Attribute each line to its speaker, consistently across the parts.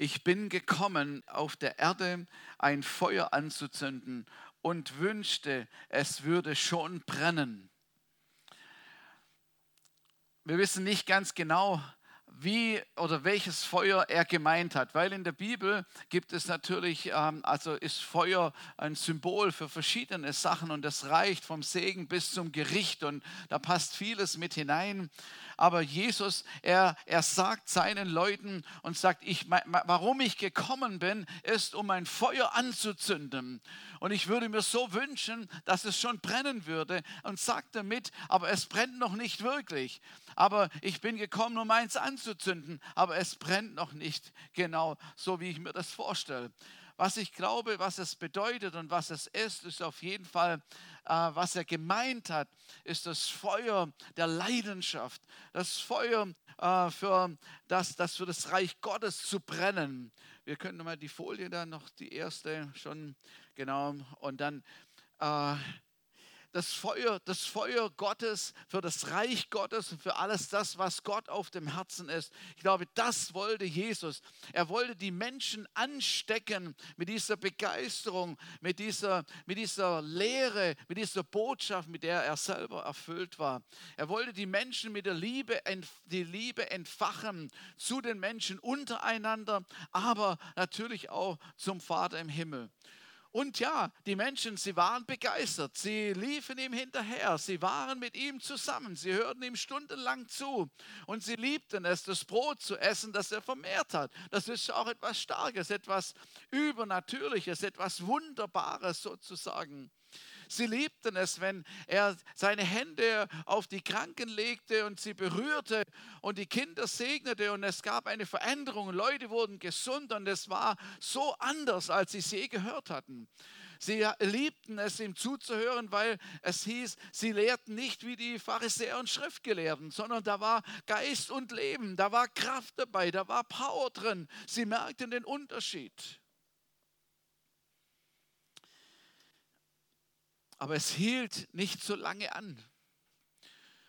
Speaker 1: ich bin gekommen, auf der Erde ein Feuer anzuzünden und wünschte, es würde schon brennen. Wir wissen nicht ganz genau, wie oder welches Feuer er gemeint hat, weil in der Bibel gibt es natürlich, ähm, also ist Feuer ein Symbol für verschiedene Sachen und das reicht vom Segen bis zum Gericht und da passt vieles mit hinein. Aber Jesus, er, er sagt seinen Leuten und sagt, ich, warum ich gekommen bin, ist, um ein Feuer anzuzünden. Und ich würde mir so wünschen, dass es schon brennen würde und sagt damit, aber es brennt noch nicht wirklich. Aber ich bin gekommen, um eins anzuzünden, aber es brennt noch nicht genau so, wie ich mir das vorstelle. Was ich glaube, was es bedeutet und was es ist, ist auf jeden Fall, äh, was er gemeint hat, ist das Feuer der Leidenschaft, das Feuer äh, für das, das für das Reich Gottes zu brennen. Wir können nochmal die Folie dann noch, die erste schon, genau, und dann äh, das Feuer, das Feuer Gottes für das Reich Gottes und für alles das, was Gott auf dem Herzen ist. Ich glaube, das wollte Jesus. Er wollte die Menschen anstecken mit dieser Begeisterung, mit dieser, mit dieser Lehre, mit dieser Botschaft, mit der er selber erfüllt war. Er wollte die Menschen mit der Liebe, die Liebe entfachen zu den Menschen untereinander, aber natürlich auch zum Vater im Himmel. Und ja, die Menschen, sie waren begeistert, sie liefen ihm hinterher, sie waren mit ihm zusammen, sie hörten ihm stundenlang zu und sie liebten es, das Brot zu essen, das er vermehrt hat. Das ist auch etwas Starkes, etwas Übernatürliches, etwas Wunderbares sozusagen. Sie liebten es, wenn er seine Hände auf die Kranken legte und sie berührte und die Kinder segnete und es gab eine Veränderung. Leute wurden gesund und es war so anders, als sie es je gehört hatten. Sie liebten es, ihm zuzuhören, weil es hieß, sie lehrten nicht wie die Pharisäer und Schriftgelehrten, sondern da war Geist und Leben, da war Kraft dabei, da war Power drin. Sie merkten den Unterschied. Aber es hielt nicht so lange an.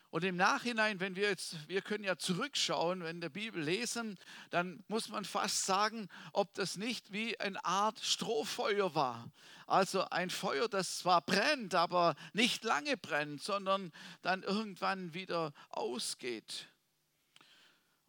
Speaker 1: Und im Nachhinein, wenn wir jetzt, wir können ja zurückschauen, wenn der Bibel lesen, dann muss man fast sagen, ob das nicht wie eine Art Strohfeuer war. Also ein Feuer, das zwar brennt, aber nicht lange brennt, sondern dann irgendwann wieder ausgeht.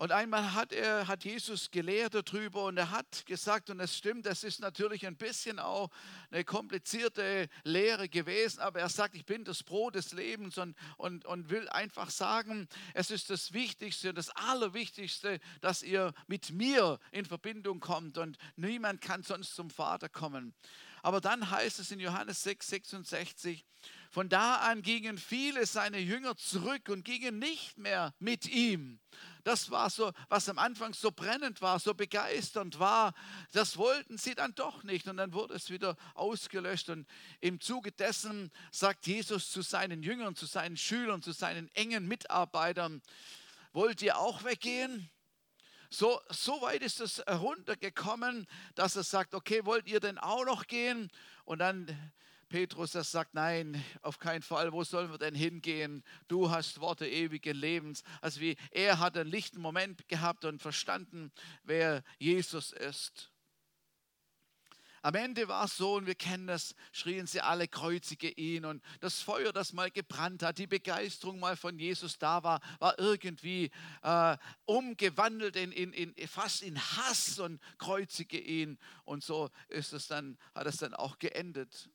Speaker 1: Und einmal hat, er, hat Jesus gelehrt darüber und er hat gesagt, und es stimmt, das ist natürlich ein bisschen auch eine komplizierte Lehre gewesen, aber er sagt, ich bin das Brot des Lebens und, und, und will einfach sagen, es ist das Wichtigste, das Allerwichtigste, dass ihr mit mir in Verbindung kommt und niemand kann sonst zum Vater kommen. Aber dann heißt es in Johannes 6, 66, von da an gingen viele seiner Jünger zurück und gingen nicht mehr mit ihm. Das war so, was am Anfang so brennend war, so begeisternd war. Das wollten sie dann doch nicht. Und dann wurde es wieder ausgelöscht. Und im Zuge dessen sagt Jesus zu seinen Jüngern, zu seinen Schülern, zu seinen engen Mitarbeitern, wollt ihr auch weggehen? So, so weit ist es heruntergekommen, dass er sagt, okay, wollt ihr denn auch noch gehen? Und dann Petrus, das sagt, nein, auf keinen Fall, wo sollen wir denn hingehen? Du hast Worte ewigen Lebens. Also wie er hat einen lichten Moment gehabt und verstanden, wer Jesus ist. Am Ende war es so, und wir kennen das, schrien sie alle, kreuzige ihn. Und das Feuer, das mal gebrannt hat, die Begeisterung mal von Jesus da war, war irgendwie äh, umgewandelt in, in, in, fast in Hass und kreuzige ihn. Und so ist es dann, hat es dann auch geendet.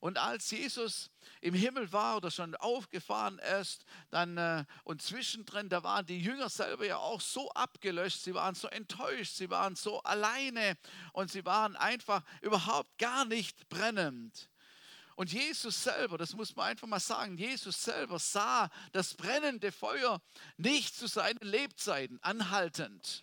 Speaker 1: Und als Jesus im Himmel war oder schon aufgefahren ist, dann äh, und zwischendrin, da waren die Jünger selber ja auch so abgelöscht, sie waren so enttäuscht, sie waren so alleine und sie waren einfach überhaupt gar nicht brennend. Und Jesus selber, das muss man einfach mal sagen, Jesus selber sah das brennende Feuer nicht zu seinen Lebzeiten anhaltend.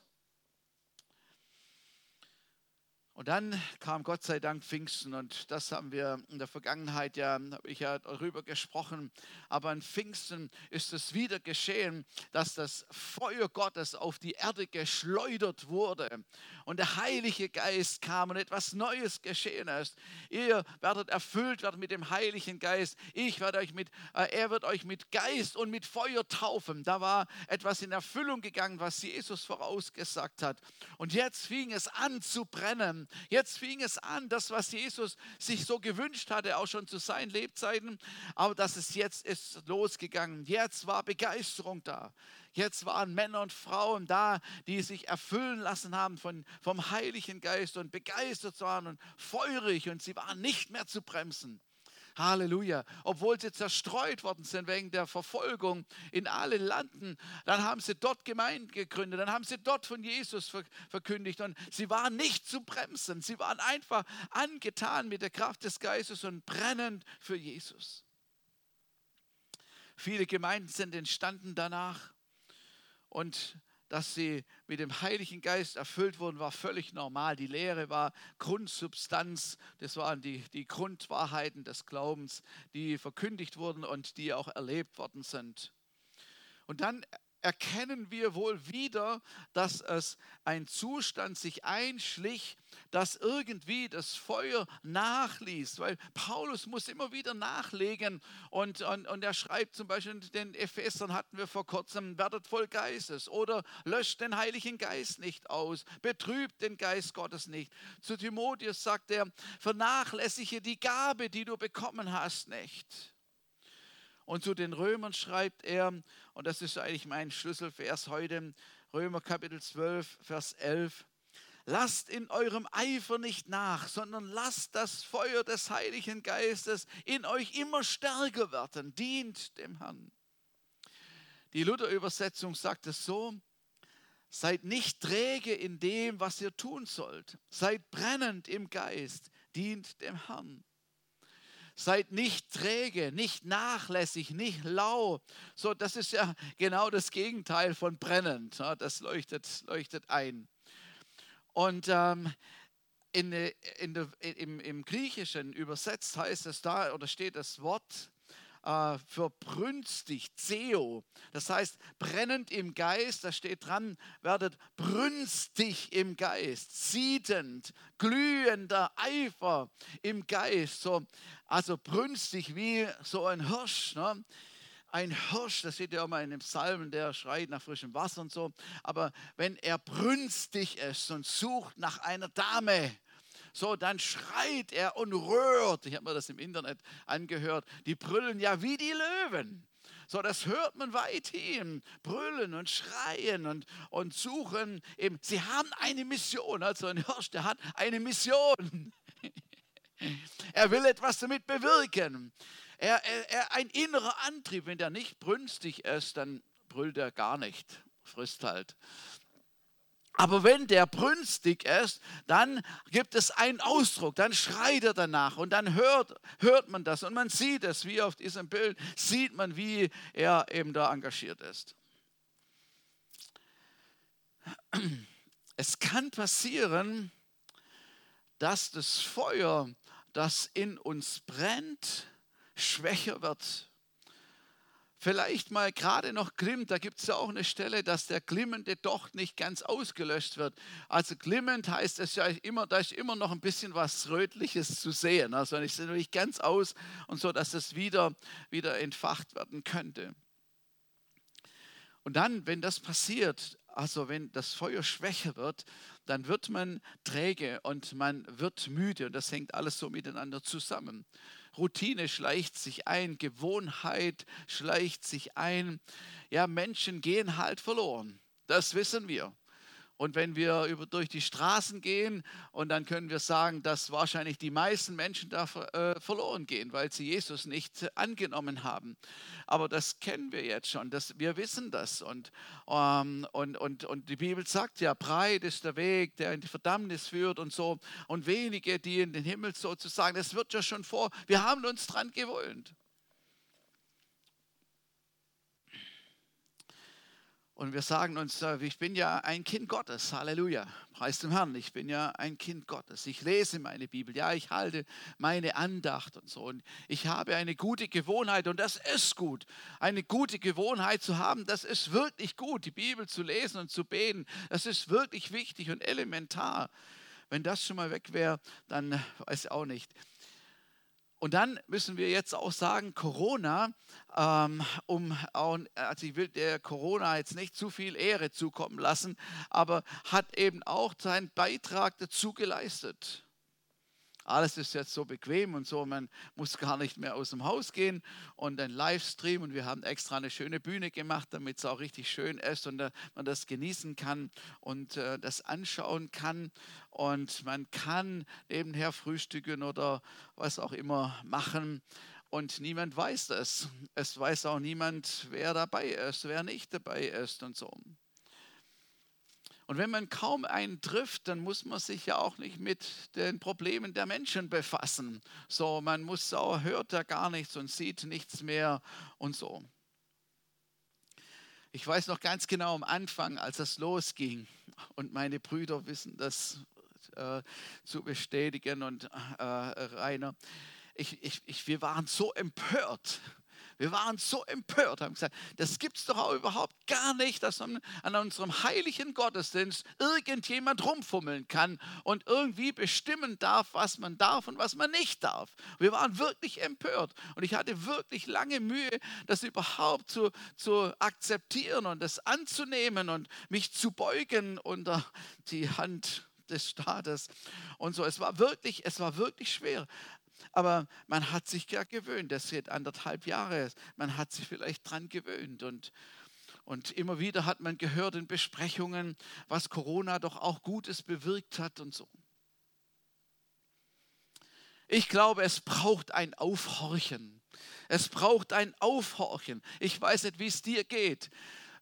Speaker 1: Und dann kam Gott sei Dank Pfingsten und das haben wir in der Vergangenheit ja, habe ich ja darüber gesprochen. Aber an Pfingsten ist es wieder geschehen, dass das Feuer Gottes auf die Erde geschleudert wurde. Und der Heilige Geist kam und etwas Neues geschehen ist. Ihr werdet erfüllt werden mit dem Heiligen Geist. Ich werde euch mit, äh, er wird euch mit Geist und mit Feuer taufen. Da war etwas in Erfüllung gegangen, was Jesus vorausgesagt hat. Und jetzt fing es an zu brennen. Jetzt fing es an, das, was Jesus sich so gewünscht hatte, auch schon zu seinen Lebzeiten, aber dass es jetzt ist losgegangen. Jetzt war Begeisterung da. Jetzt waren Männer und Frauen da, die sich erfüllen lassen haben von, vom Heiligen Geist und begeistert waren und feurig und sie waren nicht mehr zu bremsen. Halleluja. Obwohl sie zerstreut worden sind wegen der Verfolgung in allen Landen, dann haben sie dort Gemeinden gegründet, dann haben sie dort von Jesus verkündigt und sie waren nicht zu bremsen. Sie waren einfach angetan mit der Kraft des Geistes und brennend für Jesus. Viele Gemeinden sind entstanden danach und dass sie mit dem Heiligen Geist erfüllt wurden, war völlig normal. Die Lehre war Grundsubstanz, das waren die, die Grundwahrheiten des Glaubens, die verkündigt wurden und die auch erlebt worden sind. Und dann erkennen wir wohl wieder, dass es ein Zustand sich einschlich, dass irgendwie das Feuer nachließ, weil Paulus muss immer wieder nachlegen und, und, und er schreibt zum Beispiel den Ephesern hatten wir vor kurzem, werdet voll Geistes oder löscht den Heiligen Geist nicht aus, betrübt den Geist Gottes nicht. Zu Timotheus sagt er, vernachlässige die Gabe, die du bekommen hast, nicht. Und zu den Römern schreibt er, und das ist eigentlich mein Schlüsselvers heute, Römer Kapitel 12, Vers 11. Lasst in eurem Eifer nicht nach, sondern lasst das Feuer des Heiligen Geistes in euch immer stärker werden. Dient dem Herrn. Die Luther-Übersetzung sagt es so: Seid nicht träge in dem, was ihr tun sollt. Seid brennend im Geist. Dient dem Herrn. Seid nicht träge, nicht nachlässig, nicht lau. So, das ist ja genau das Gegenteil von brennend. Das leuchtet, leuchtet ein. Und ähm, in, in, in, im, im Griechischen übersetzt heißt es da oder steht das Wort äh, für brünstig, Zeo. Das heißt, brennend im Geist, da steht dran, werdet brünstig im Geist, siedend, glühender Eifer im Geist. So, also brünstig wie so ein Hirsch. Ne? ein Hirsch, das seht ihr auch mal in dem Psalmen, der schreit nach frischem Wasser und so. Aber wenn er brünstig ist und sucht nach einer Dame, so, dann schreit er und rührt. Ich habe mir das im Internet angehört. Die brüllen ja wie die Löwen. So, das hört man weithin. Brüllen und schreien und, und suchen. Eben. Sie haben eine Mission. Also ein Hirsch, der hat eine Mission. er will etwas damit bewirken. Er, er, er, ein innerer Antrieb. Wenn der nicht brünstig ist, dann brüllt er gar nicht. Frisst halt. Aber wenn der brünstig ist, dann gibt es einen Ausdruck, dann schreit er danach und dann hört, hört man das und man sieht es, wie auf diesem Bild, sieht man, wie er eben da engagiert ist. Es kann passieren, dass das Feuer, das in uns brennt, schwächer wird vielleicht mal gerade noch glimmt. Da gibt es ja auch eine Stelle, dass der glimmende Docht nicht ganz ausgelöscht wird. Also glimmend heißt es ja immer, da ist immer noch ein bisschen was Rötliches zu sehen. Also nicht, nicht ganz aus und so, dass es wieder, wieder entfacht werden könnte. Und dann, wenn das passiert, also wenn das Feuer schwächer wird, dann wird man träge und man wird müde und das hängt alles so miteinander zusammen. Routine schleicht sich ein, Gewohnheit schleicht sich ein. Ja, Menschen gehen halt verloren. Das wissen wir. Und wenn wir über, durch die Straßen gehen, und dann können wir sagen, dass wahrscheinlich die meisten Menschen da äh, verloren gehen, weil sie Jesus nicht angenommen haben. Aber das kennen wir jetzt schon, das, wir wissen das. Und, ähm, und, und, und die Bibel sagt ja, breit ist der Weg, der in die Verdammnis führt und so. Und wenige, die in den Himmel sozusagen, das wird ja schon vor, wir haben uns dran gewöhnt. Und wir sagen uns, äh, ich bin ja ein Kind Gottes. Halleluja. Preis dem Herrn. Ich bin ja ein Kind Gottes. Ich lese meine Bibel. Ja, ich halte meine Andacht und so. Und ich habe eine gute Gewohnheit und das ist gut. Eine gute Gewohnheit zu haben, das ist wirklich gut. Die Bibel zu lesen und zu beten, das ist wirklich wichtig und elementar. Wenn das schon mal weg wäre, dann weiß ich auch nicht. Und dann müssen wir jetzt auch sagen, Corona, ähm, um, also ich will der Corona jetzt nicht zu viel Ehre zukommen lassen, aber hat eben auch seinen Beitrag dazu geleistet. Alles ist jetzt so bequem und so, man muss gar nicht mehr aus dem Haus gehen und ein Livestream und wir haben extra eine schöne Bühne gemacht, damit es auch richtig schön ist und äh, man das genießen kann und äh, das anschauen kann und man kann nebenher frühstücken oder was auch immer machen und niemand weiß das. Es weiß auch niemand, wer dabei ist, wer nicht dabei ist und so. Und wenn man kaum einen trifft, dann muss man sich ja auch nicht mit den Problemen der Menschen befassen. So, man muss auch, hört da gar nichts und sieht nichts mehr und so. Ich weiß noch ganz genau am Anfang, als das losging, und meine Brüder wissen das äh, zu bestätigen und äh, Rainer, ich, ich, ich, wir waren so empört wir waren so empört, haben gesagt, das gibt es doch auch überhaupt gar nicht, dass man an unserem heiligen Gottesdienst irgendjemand rumfummeln kann und irgendwie bestimmen darf, was man darf und was man nicht darf. Wir waren wirklich empört und ich hatte wirklich lange Mühe, das überhaupt zu, zu akzeptieren und das anzunehmen und mich zu beugen unter die Hand des Staates und so. Es war wirklich, es war wirklich schwer. Aber man hat sich ja gewöhnt, das sind anderthalb Jahre, man hat sich vielleicht dran gewöhnt und, und immer wieder hat man gehört in Besprechungen, was Corona doch auch Gutes bewirkt hat und so. Ich glaube, es braucht ein Aufhorchen. Es braucht ein Aufhorchen. Ich weiß nicht, wie es dir geht.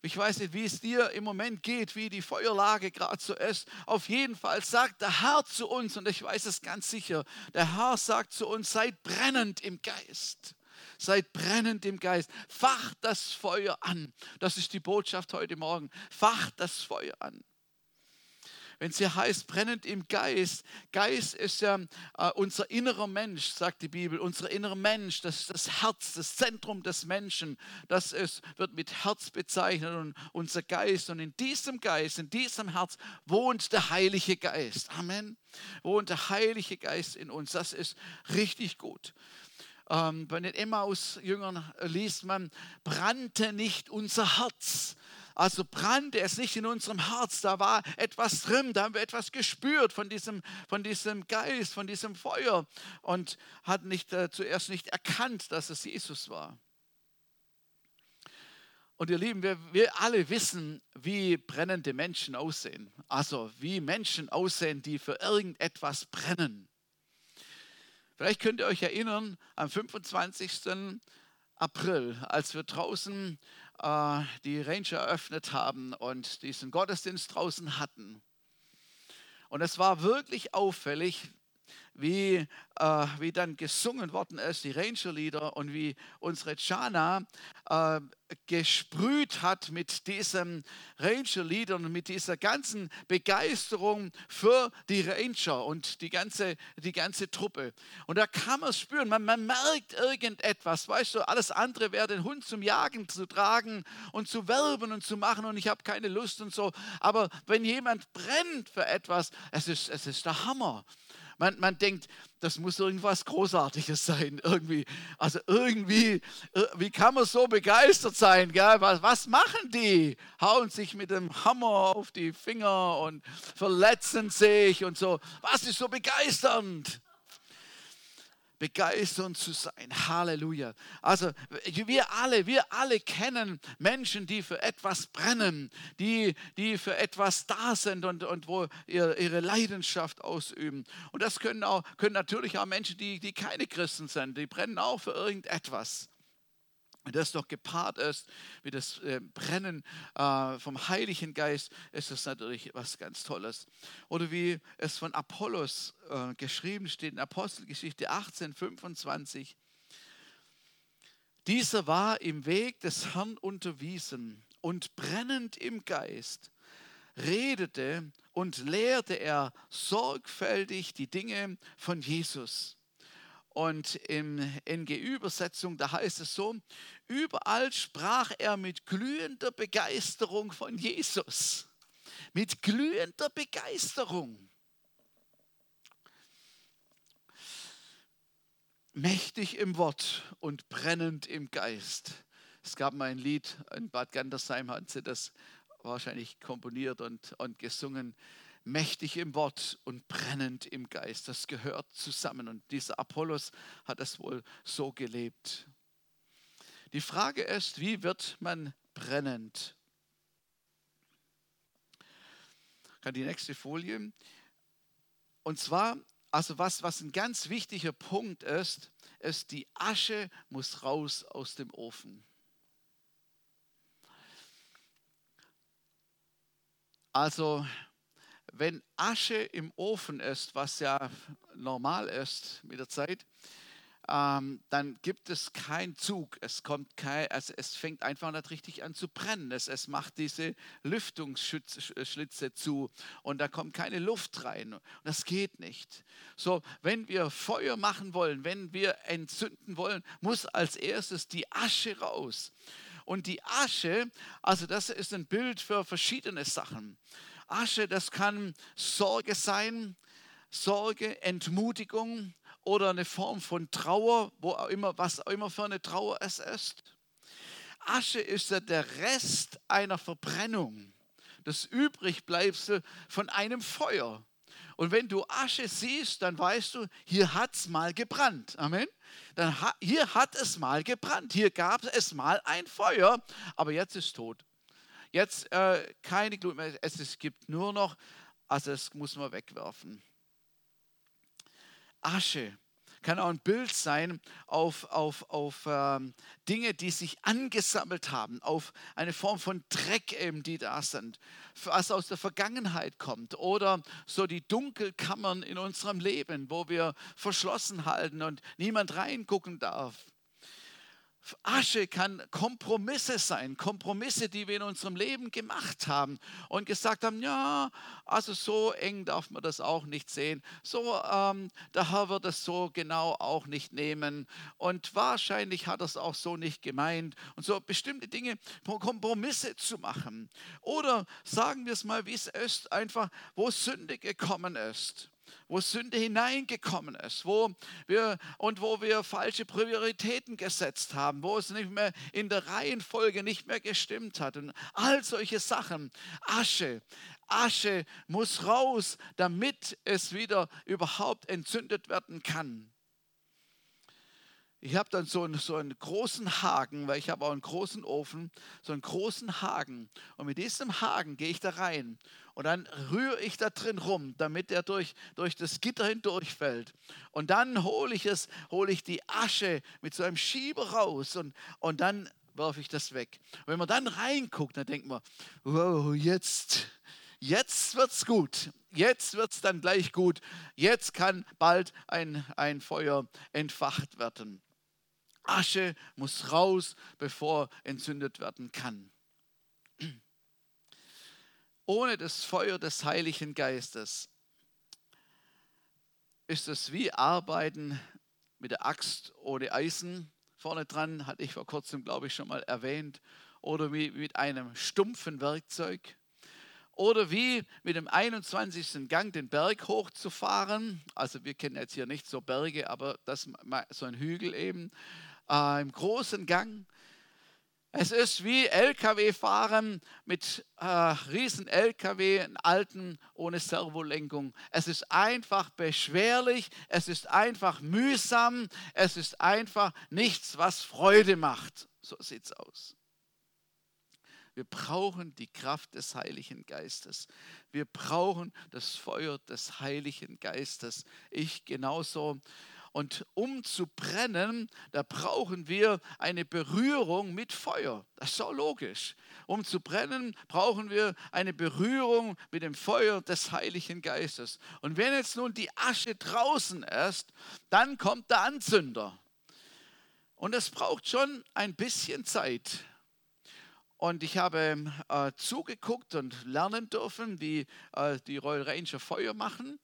Speaker 1: Ich weiß nicht, wie es dir im Moment geht, wie die Feuerlage gerade so ist. Auf jeden Fall sagt der Herr zu uns, und ich weiß es ganz sicher, der Herr sagt zu uns, seid brennend im Geist. Seid brennend im Geist. Facht das Feuer an. Das ist die Botschaft heute Morgen. Facht das Feuer an wenn es hier heißt, brennend im Geist, Geist ist ja äh, unser innerer Mensch, sagt die Bibel, unser innerer Mensch, das ist das Herz, das Zentrum des Menschen, das ist, wird mit Herz bezeichnet und unser Geist. Und in diesem Geist, in diesem Herz wohnt der Heilige Geist. Amen. Wohnt der Heilige Geist in uns. Das ist richtig gut. Ähm, bei den Emmaus-Jüngern liest man, brannte nicht unser Herz also brannte es nicht in unserem Herz, da war etwas drin, da haben wir etwas gespürt von diesem, von diesem Geist, von diesem Feuer und hatten nicht, äh, zuerst nicht erkannt, dass es Jesus war. Und ihr Lieben, wir, wir alle wissen, wie brennende Menschen aussehen. Also wie Menschen aussehen, die für irgendetwas brennen. Vielleicht könnt ihr euch erinnern, am 25. April, als wir draußen äh, die Range eröffnet haben und diesen Gottesdienst draußen hatten. Und es war wirklich auffällig, wie, äh, wie dann gesungen worden ist, die Ranger-Lieder und wie unsere Chana äh, gesprüht hat mit diesen Ranger-Liedern und mit dieser ganzen Begeisterung für die Ranger und die ganze, die ganze Truppe. Und da kann man es spüren, man, man merkt irgendetwas, weißt du, alles andere wäre den Hund zum Jagen zu tragen und zu werben und zu machen und ich habe keine Lust und so. Aber wenn jemand brennt für etwas, es ist, es ist der Hammer. Man, man denkt, das muss irgendwas Großartiges sein, irgendwie. Also irgendwie, äh, wie kann man so begeistert sein? Gell? Was, was machen die? Hauen sich mit dem Hammer auf die Finger und verletzen sich und so. Was ist so begeisternd? Begeisternd zu sein. Halleluja. Also wir alle, wir alle kennen Menschen, die für etwas brennen, die, die für etwas da sind und, und wo ihr, ihre Leidenschaft ausüben. Und das können, auch, können natürlich auch Menschen, die, die keine Christen sind, die brennen auch für irgendetwas. Das doch gepaart ist mit das äh, Brennen äh, vom Heiligen Geist, ist das natürlich was ganz Tolles. Oder wie es von Apollos äh, geschrieben steht in Apostelgeschichte 18, 25. Dieser war im Weg des Herrn unterwiesen und brennend im Geist redete und lehrte er sorgfältig die Dinge von Jesus. Und in NG-Übersetzung, da heißt es so, überall sprach er mit glühender Begeisterung von Jesus. Mit glühender Begeisterung. Mächtig im Wort und brennend im Geist. Es gab mal ein Lied, in Bad Gandersheim hat sie das wahrscheinlich komponiert und, und gesungen. Mächtig im Wort und brennend im Geist. Das gehört zusammen. Und dieser Apollos hat es wohl so gelebt. Die Frage ist, wie wird man brennend? Kann die nächste Folie. Und zwar, also was, was ein ganz wichtiger Punkt ist, ist, die Asche muss raus aus dem Ofen. Also, wenn Asche im Ofen ist, was ja normal ist mit der Zeit, ähm, dann gibt es keinen Zug. Es, kommt kein, also es fängt einfach nicht richtig an zu brennen. Es, es macht diese Lüftungsschlitze zu und da kommt keine Luft rein. Das geht nicht. So, wenn wir Feuer machen wollen, wenn wir entzünden wollen, muss als erstes die Asche raus. Und die Asche, also das ist ein Bild für verschiedene Sachen. Asche, das kann Sorge sein, Sorge, Entmutigung oder eine Form von Trauer, wo auch immer, was auch immer für eine Trauer es ist. Asche ist ja der Rest einer Verbrennung, das Übrigbleibsel von einem Feuer. Und wenn du Asche siehst, dann weißt du, hier hat es mal gebrannt. Amen. Dann ha, hier hat es mal gebrannt. Hier gab es mal ein Feuer, aber jetzt ist tot. Jetzt äh, keine Glut mehr. Es, es gibt nur noch, also es muss man wegwerfen. Asche kann auch ein Bild sein auf, auf, auf ähm, Dinge, die sich angesammelt haben, auf eine Form von Dreck eben, die da sind, was aus der Vergangenheit kommt oder so die Dunkelkammern in unserem Leben, wo wir verschlossen halten und niemand reingucken darf. Asche kann Kompromisse sein, Kompromisse, die wir in unserem Leben gemacht haben und gesagt haben, ja, also so eng darf man das auch nicht sehen, so ähm, der Herr wird es so genau auch nicht nehmen. Und wahrscheinlich hat er es auch so nicht gemeint. Und so bestimmte Dinge, Kompromisse zu machen. Oder sagen wir es mal, wie es ist, einfach, wo Sünde gekommen ist wo Sünde hineingekommen ist, wo wir und wo wir falsche Prioritäten gesetzt haben, wo es nicht mehr in der Reihenfolge nicht mehr gestimmt hat und all solche Sachen. Asche, Asche muss raus, damit es wieder überhaupt entzündet werden kann. Ich habe dann so einen, so einen großen Haken, weil ich habe auch einen großen Ofen, so einen großen Haken. Und mit diesem Haken gehe ich da rein und dann rühre ich da drin rum, damit er durch, durch das Gitter hindurchfällt. Und dann hole ich es, hole ich die Asche mit so einem Schieber raus und, und dann werfe ich das weg. Und wenn man dann reinguckt, dann denkt man, wow, jetzt, jetzt es gut. Jetzt wird es dann gleich gut. Jetzt kann bald ein, ein Feuer entfacht werden. Asche muss raus, bevor entzündet werden kann ohne das Feuer des Heiligen Geistes ist es wie Arbeiten mit der Axt ohne Eisen vorne dran, hatte ich vor kurzem, glaube ich, schon mal erwähnt, oder wie mit einem stumpfen Werkzeug. Oder wie mit dem 21. Gang den Berg hochzufahren. Also wir kennen jetzt hier nicht so Berge, aber das so ein Hügel eben. Äh, Im großen Gang. Es ist wie Lkw-Fahren mit äh, riesen Lkw, einen alten ohne Servolenkung. Es ist einfach beschwerlich, es ist einfach mühsam, es ist einfach nichts, was Freude macht. So sieht es aus. Wir brauchen die Kraft des Heiligen Geistes. Wir brauchen das Feuer des Heiligen Geistes. Ich genauso. Und um zu brennen, da brauchen wir eine Berührung mit Feuer. Das ist so logisch. Um zu brennen, brauchen wir eine Berührung mit dem Feuer des Heiligen Geistes. Und wenn jetzt nun die Asche draußen ist, dann kommt der Anzünder. Und es braucht schon ein bisschen Zeit. Und ich habe äh, zugeguckt und lernen dürfen, wie äh, die Royal Ranger Feuer machen.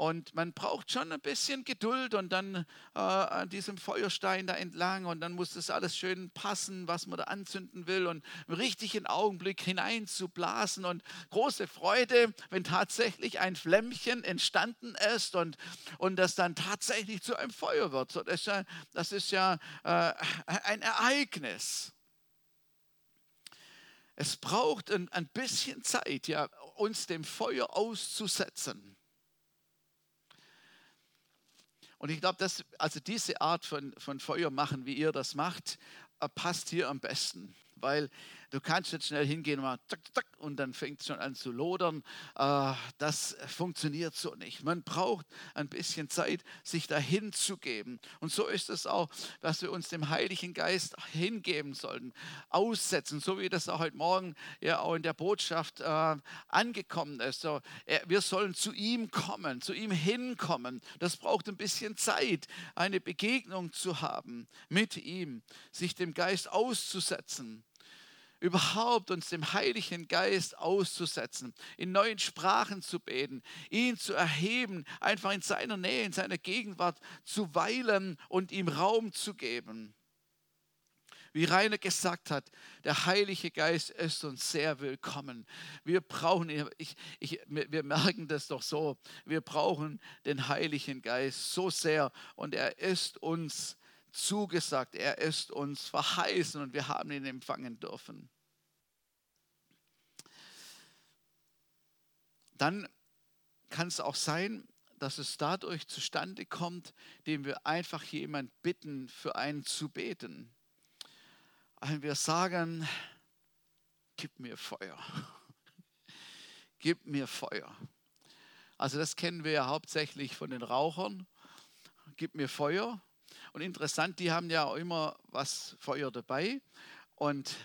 Speaker 1: Und man braucht schon ein bisschen Geduld und dann äh, an diesem Feuerstein da entlang und dann muss das alles schön passen, was man da anzünden will und im richtigen Augenblick hineinzublasen und große Freude, wenn tatsächlich ein Flämmchen entstanden ist und, und das dann tatsächlich zu einem Feuer wird. Das, ist ja, das ist ja äh, ein Ereignis. Es braucht ein, ein bisschen Zeit, ja, uns dem Feuer auszusetzen. Und ich glaube, dass also diese Art von, von Feuer machen, wie ihr das macht, äh, passt hier am besten. Weil Du kannst jetzt schnell hingehen und, dann fängt es schon an zu lodern. Äh, das funktioniert so nicht. Man braucht ein bisschen Zeit, sich dahin zu geben. Und so ist es auch, dass wir uns dem Heiligen Geist hingeben sollten, aussetzen, so wie das auch heute Morgen ja auch in der Botschaft äh, angekommen ist. So, wir sollen zu ihm kommen, zu ihm hinkommen. Das braucht ein bisschen Zeit, eine Begegnung zu haben mit ihm, sich dem Geist auszusetzen überhaupt uns dem Heiligen Geist auszusetzen, in neuen Sprachen zu beten, ihn zu erheben, einfach in seiner Nähe, in seiner Gegenwart zu weilen und ihm Raum zu geben. Wie Rainer gesagt hat, der Heilige Geist ist uns sehr willkommen. Wir brauchen, ich, ich, wir merken das doch so, wir brauchen den Heiligen Geist so sehr und er ist uns zugesagt, er ist uns verheißen und wir haben ihn empfangen dürfen. Dann kann es auch sein, dass es dadurch zustande kommt, indem wir einfach jemand bitten, für einen zu beten. Wenn wir sagen, gib mir Feuer, gib mir Feuer. Also das kennen wir ja hauptsächlich von den Rauchern. Gib mir Feuer. Und interessant, die haben ja immer was Feuer dabei. Und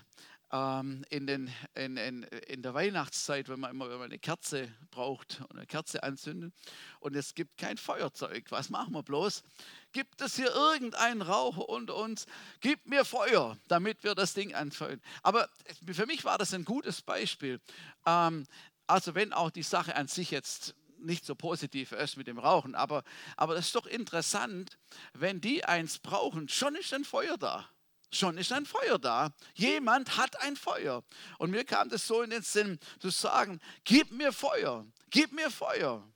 Speaker 1: ähm, in, den, in, in, in der Weihnachtszeit, wenn man immer wenn man eine Kerze braucht und eine Kerze anzünden und es gibt kein Feuerzeug, was machen wir bloß? Gibt es hier irgendeinen Raucher unter uns? Gib mir Feuer, damit wir das Ding anfeuern. Aber für mich war das ein gutes Beispiel. Ähm, also wenn auch die Sache an sich jetzt nicht so positiv ist mit dem Rauchen, aber, aber das ist doch interessant, wenn die eins brauchen, schon ist ein Feuer da. Schon ist ein Feuer da. Jemand hat ein Feuer. Und mir kam das so in den Sinn, zu sagen, gib mir Feuer, gib mir Feuer.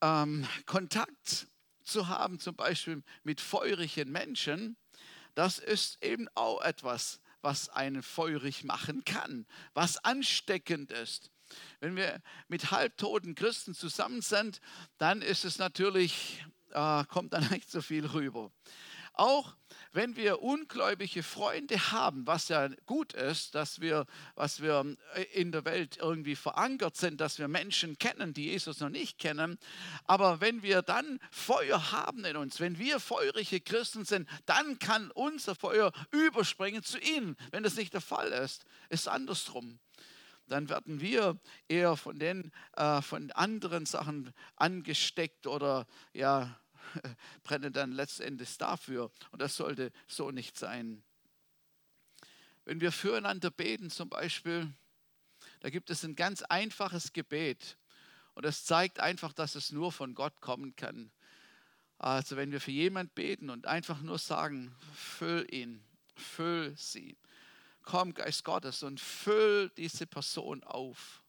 Speaker 1: Ähm, Kontakt zu haben, zum Beispiel mit feurigen Menschen, das ist eben auch etwas, was einen feurig machen kann, was ansteckend ist. Wenn wir mit halbtoten Christen zusammen sind, dann ist es natürlich äh, kommt dann nicht so viel rüber. Auch wenn wir ungläubige Freunde haben, was ja gut ist, dass wir, was wir äh, in der Welt irgendwie verankert sind, dass wir Menschen kennen, die Jesus noch nicht kennen, aber wenn wir dann Feuer haben in uns, wenn wir feurige Christen sind, dann kann unser Feuer überspringen zu ihnen. Wenn das nicht der Fall ist, ist andersrum dann werden wir eher von den äh, von anderen Sachen angesteckt oder ja brennen dann letztendlich dafür. Und das sollte so nicht sein. Wenn wir füreinander beten zum Beispiel, da gibt es ein ganz einfaches Gebet. Und das zeigt einfach, dass es nur von Gott kommen kann. Also wenn wir für jemanden beten und einfach nur sagen, füll ihn, füll sie. Komm, Geist Gottes, und füll diese Person auf.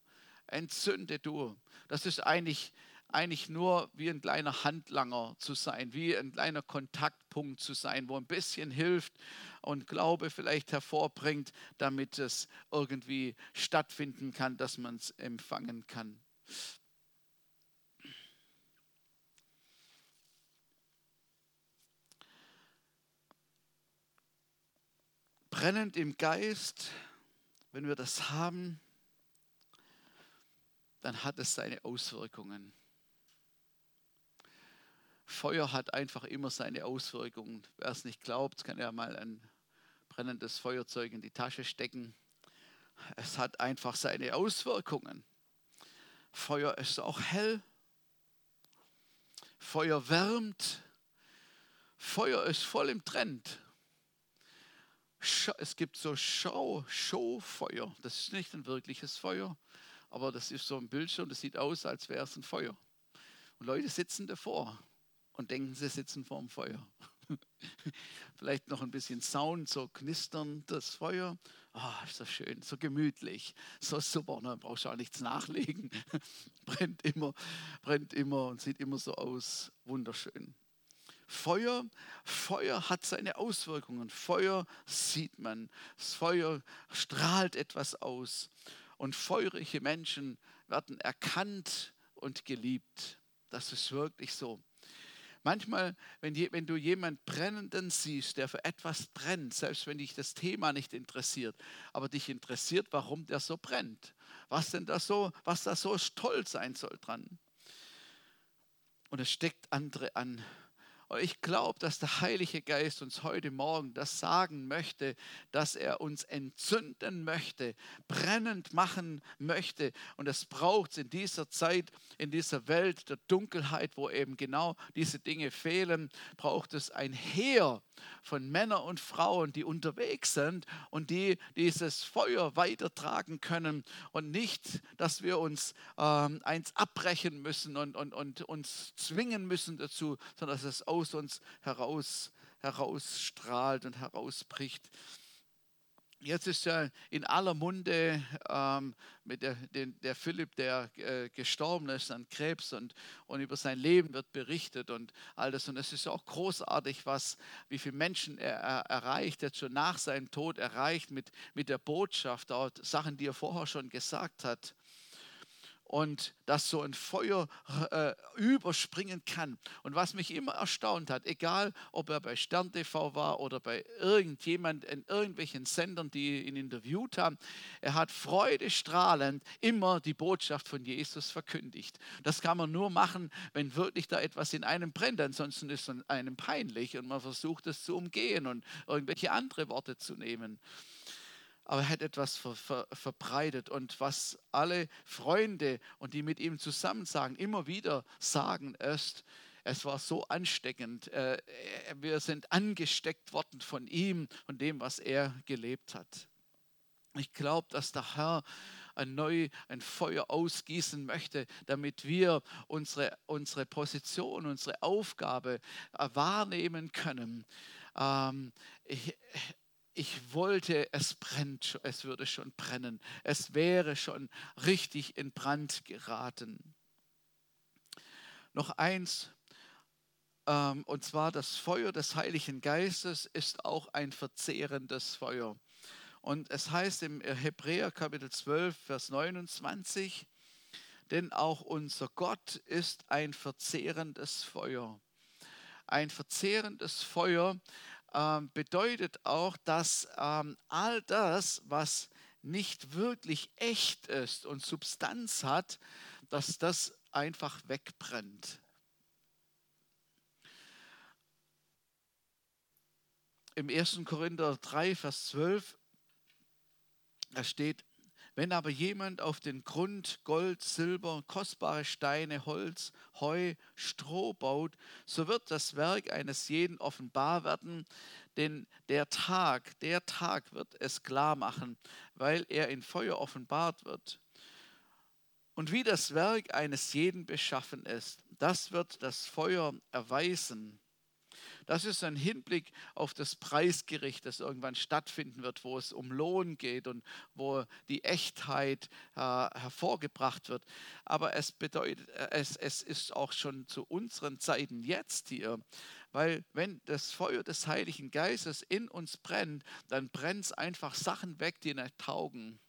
Speaker 1: Entzünde du. Das ist eigentlich eigentlich nur wie ein kleiner Handlanger zu sein, wie ein kleiner Kontaktpunkt zu sein, wo ein bisschen hilft und Glaube vielleicht hervorbringt, damit es irgendwie stattfinden kann, dass man es empfangen kann. Brennend im Geist, wenn wir das haben, dann hat es seine Auswirkungen. Feuer hat einfach immer seine Auswirkungen. Wer es nicht glaubt, kann ja mal ein brennendes Feuerzeug in die Tasche stecken. Es hat einfach seine Auswirkungen. Feuer ist auch hell. Feuer wärmt. Feuer ist voll im Trend. es gibt so Schau, Showfeuer. Das ist nicht ein wirkliches Feuer, aber das ist so ein Bildschirm, das sieht aus, als wäre es ein Feuer. Und Leute sitzen davor und denken, sie sitzen vor dem Feuer. Vielleicht noch ein bisschen Sound, so knistern das Feuer. Ah, oh, ist das schön, so gemütlich, so super. Ne? Brauchst du auch nichts nachlegen. brennt immer, brennt immer und sieht immer so aus. Wunderschön. Feuer, Feuer hat seine Auswirkungen. Feuer sieht man. Das Feuer strahlt etwas aus. Und feurige Menschen werden erkannt und geliebt. Das ist wirklich so. Manchmal, wenn, je, wenn du jemanden Brennenden siehst, der für etwas brennt, selbst wenn dich das Thema nicht interessiert, aber dich interessiert, warum der so brennt, was denn da so, was da so toll sein soll dran. Und es steckt andere an. Und ich glaube, dass der Heilige Geist uns heute Morgen das sagen möchte, dass er uns entzünden möchte, brennend machen möchte. Und es braucht es in dieser Zeit, in dieser Welt der Dunkelheit, wo eben genau diese Dinge fehlen, braucht es ein Heer von Männern und Frauen, die unterwegs sind und die dieses Feuer weitertragen können und nicht, dass wir uns ähm, eins abbrechen müssen und, und, und uns zwingen müssen dazu, sondern dass es aus uns heraus, herausstrahlt und herausbricht. Jetzt ist ja in aller Munde ähm, mit der, den, der Philipp, der äh, gestorben ist an Krebs und, und über sein Leben wird berichtet und all das. Und es ist auch großartig, was, wie viele Menschen er, er erreicht, jetzt schon nach seinem Tod erreicht mit, mit der Botschaft, auch Sachen, die er vorher schon gesagt hat und dass so ein Feuer äh, überspringen kann. Und was mich immer erstaunt hat, egal ob er bei Stern TV war oder bei irgendjemand in irgendwelchen Sendern, die ihn interviewt haben, er hat freudestrahlend immer die Botschaft von Jesus verkündigt. Das kann man nur machen, wenn wirklich da etwas in einem brennt. Ansonsten ist es einem peinlich und man versucht es zu umgehen und irgendwelche andere Worte zu nehmen aber er hat etwas ver, ver, verbreitet. Und was alle Freunde und die mit ihm zusammen sagen, immer wieder sagen, ist, es war so ansteckend. Äh, wir sind angesteckt worden von ihm und dem, was er gelebt hat. Ich glaube, dass der Herr ein neu ein Feuer ausgießen möchte, damit wir unsere, unsere Position, unsere Aufgabe äh, wahrnehmen können. Ähm, ich, ich wollte, es brennt, es würde schon brennen. Es wäre schon richtig in Brand geraten. Noch eins, ähm, und zwar das Feuer des Heiligen Geistes ist auch ein verzehrendes Feuer. Und es heißt im Hebräer Kapitel 12, Vers 29, denn auch unser Gott ist ein verzehrendes Feuer. Ein verzehrendes Feuer, ähm, bedeutet auch, dass ähm, all das, was nicht wirklich echt ist und Substanz hat, dass das einfach wegbrennt. Im 1. Korinther 3, Vers 12, da steht, wenn aber jemand auf den Grund Gold, Silber, kostbare Steine, Holz, Heu, Stroh baut, so wird das Werk eines jeden offenbar werden, denn der Tag, der Tag wird es klar machen, weil er in Feuer offenbart wird. Und wie das Werk eines jeden beschaffen ist, das wird das Feuer erweisen. Das ist ein Hinblick auf das Preisgericht, das irgendwann stattfinden wird, wo es um Lohn geht und wo die Echtheit äh, hervorgebracht wird. Aber es bedeutet, äh, es, es ist auch schon zu unseren Zeiten jetzt hier. Weil wenn das Feuer des Heiligen Geistes in uns brennt, dann brennt es einfach Sachen weg, die nicht taugen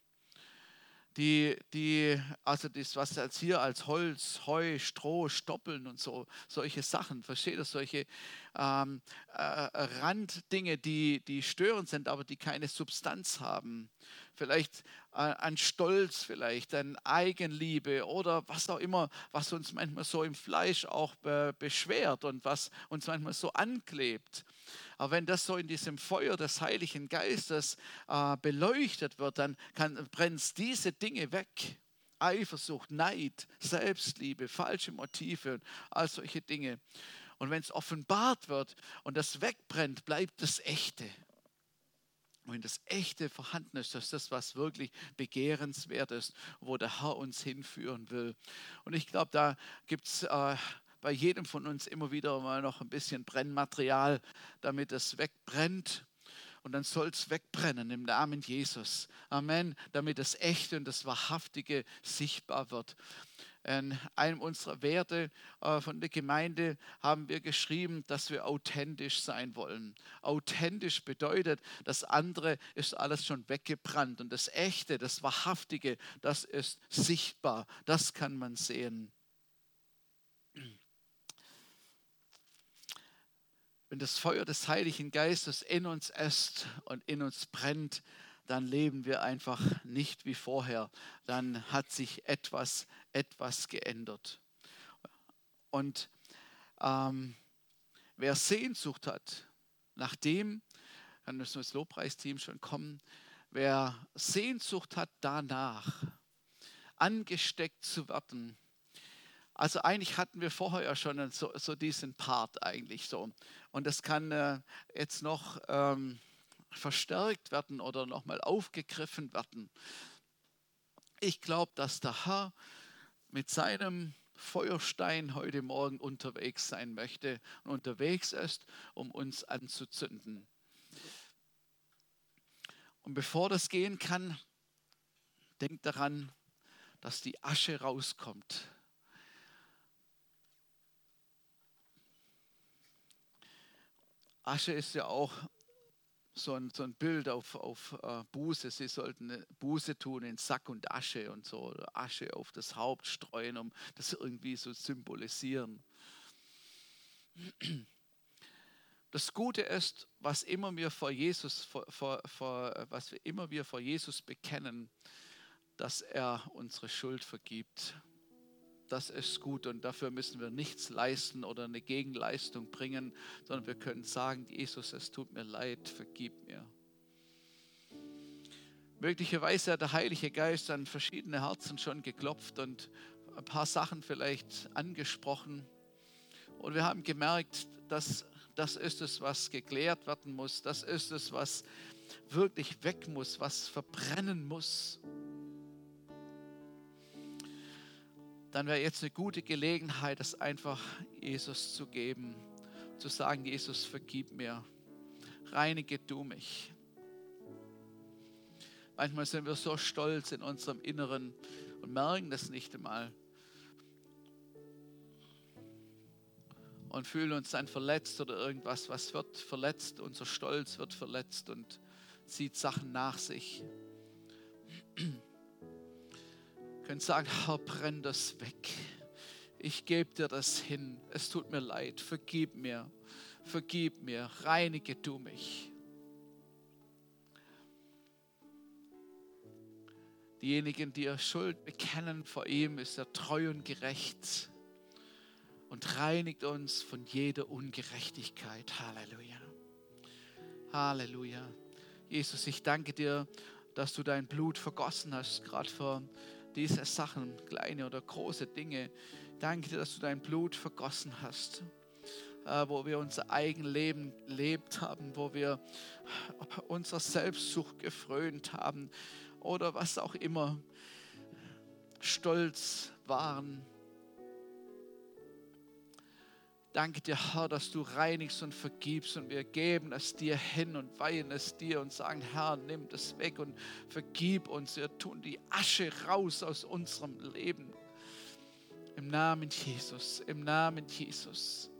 Speaker 1: die, die, also das, was jetzt hier als Holz, Heu, Stroh, Stoppeln und so, solche Sachen, versteht ihr, solche ähm, äh, Randdinge, die, die störend sind, aber die keine Substanz haben. Vielleicht äh, an Stolz, vielleicht an Eigenliebe oder was auch immer, was uns manchmal so im Fleisch auch be beschwert und was uns manchmal so anklebt. Aber wenn das so in diesem Feuer des Heiligen Geistes äh, beleuchtet wird, dann brennt diese Dinge weg. Eifersucht, Neid, Selbstliebe, falsche Motive, all solche Dinge. Und wenn es offenbart wird und das wegbrennt, bleibt das Echte. Und wenn das Echte vorhanden ist, das ist das, was wirklich begehrenswert ist, wo der Herr uns hinführen will. Und ich glaube, da gibt es äh, bei jedem von uns immer wieder mal noch ein bisschen Brennmaterial, damit es wegbrennt. Und dann soll es wegbrennen im Namen Jesus. Amen. Damit das Echte und das Wahrhaftige sichtbar wird. In einem unserer Werte äh, von der Gemeinde haben wir geschrieben, dass wir authentisch sein wollen. Authentisch bedeutet, das andere ist alles schon weggebrannt und das Echte, das Wahrhaftige, das ist sichtbar, das kann man sehen. Wenn das Feuer des Heiligen Geistes in uns ist und in uns brennt, dann leben wir einfach nicht wie vorher. Dann hat sich etwas, etwas geändert. Und ähm, wer Sehnsucht hat, nachdem, kann das Lobpreisteam schon kommen, wer Sehnsucht hat danach, angesteckt zu werden. Also eigentlich hatten wir vorher ja schon so, so diesen Part eigentlich so. Und das kann äh, jetzt noch... Ähm, verstärkt werden oder nochmal aufgegriffen werden. Ich glaube, dass der Herr mit seinem Feuerstein heute Morgen unterwegs sein möchte und unterwegs ist, um uns anzuzünden. Und bevor das gehen kann, denkt daran, dass die Asche rauskommt. Asche ist ja auch so ein, so ein Bild auf, auf uh, Buße. Sie sollten Buße tun in Sack und Asche und so, Asche auf das Haupt streuen, um das irgendwie so symbolisieren. Das Gute ist, was immer wir vor Jesus, vor, vor, vor, was wir immer wir vor Jesus bekennen, dass er unsere Schuld vergibt das ist gut und dafür müssen wir nichts leisten oder eine Gegenleistung bringen, sondern wir können sagen, Jesus, es tut mir leid, vergib mir. Möglicherweise hat der Heilige Geist an verschiedene Herzen schon geklopft und ein paar Sachen vielleicht angesprochen. Und wir haben gemerkt, dass das ist es, was geklärt werden muss. Das ist es, was wirklich weg muss, was verbrennen muss. Dann wäre jetzt eine gute Gelegenheit, das einfach Jesus zu geben, zu sagen, Jesus, vergib mir, reinige du mich. Manchmal sind wir so stolz in unserem Inneren und merken das nicht einmal. Und fühlen uns dann verletzt oder irgendwas, was wird verletzt, unser Stolz wird verletzt und zieht Sachen nach sich könnt sagen, Herr, brenn das weg. Ich gebe dir das hin. Es tut mir leid. Vergib mir. Vergib mir. Reinige du mich. Diejenigen, die ihr Schuld bekennen vor ihm, ist er treu und gerecht und reinigt uns von jeder Ungerechtigkeit. Halleluja. Halleluja. Jesus, ich danke dir, dass du dein Blut vergossen hast, gerade vor diese Sachen, kleine oder große Dinge. Danke dir, dass du dein Blut vergossen hast, äh, wo wir unser eigenes Leben gelebt haben, wo wir unserer Selbstsucht gefrönt haben oder was auch immer, stolz waren Danke dir, Herr, dass du reinigst und vergibst und wir geben es dir hin und weihen es dir und sagen, Herr, nimm das weg und vergib uns. Wir tun die Asche raus aus unserem Leben. Im Namen Jesus, im Namen Jesus.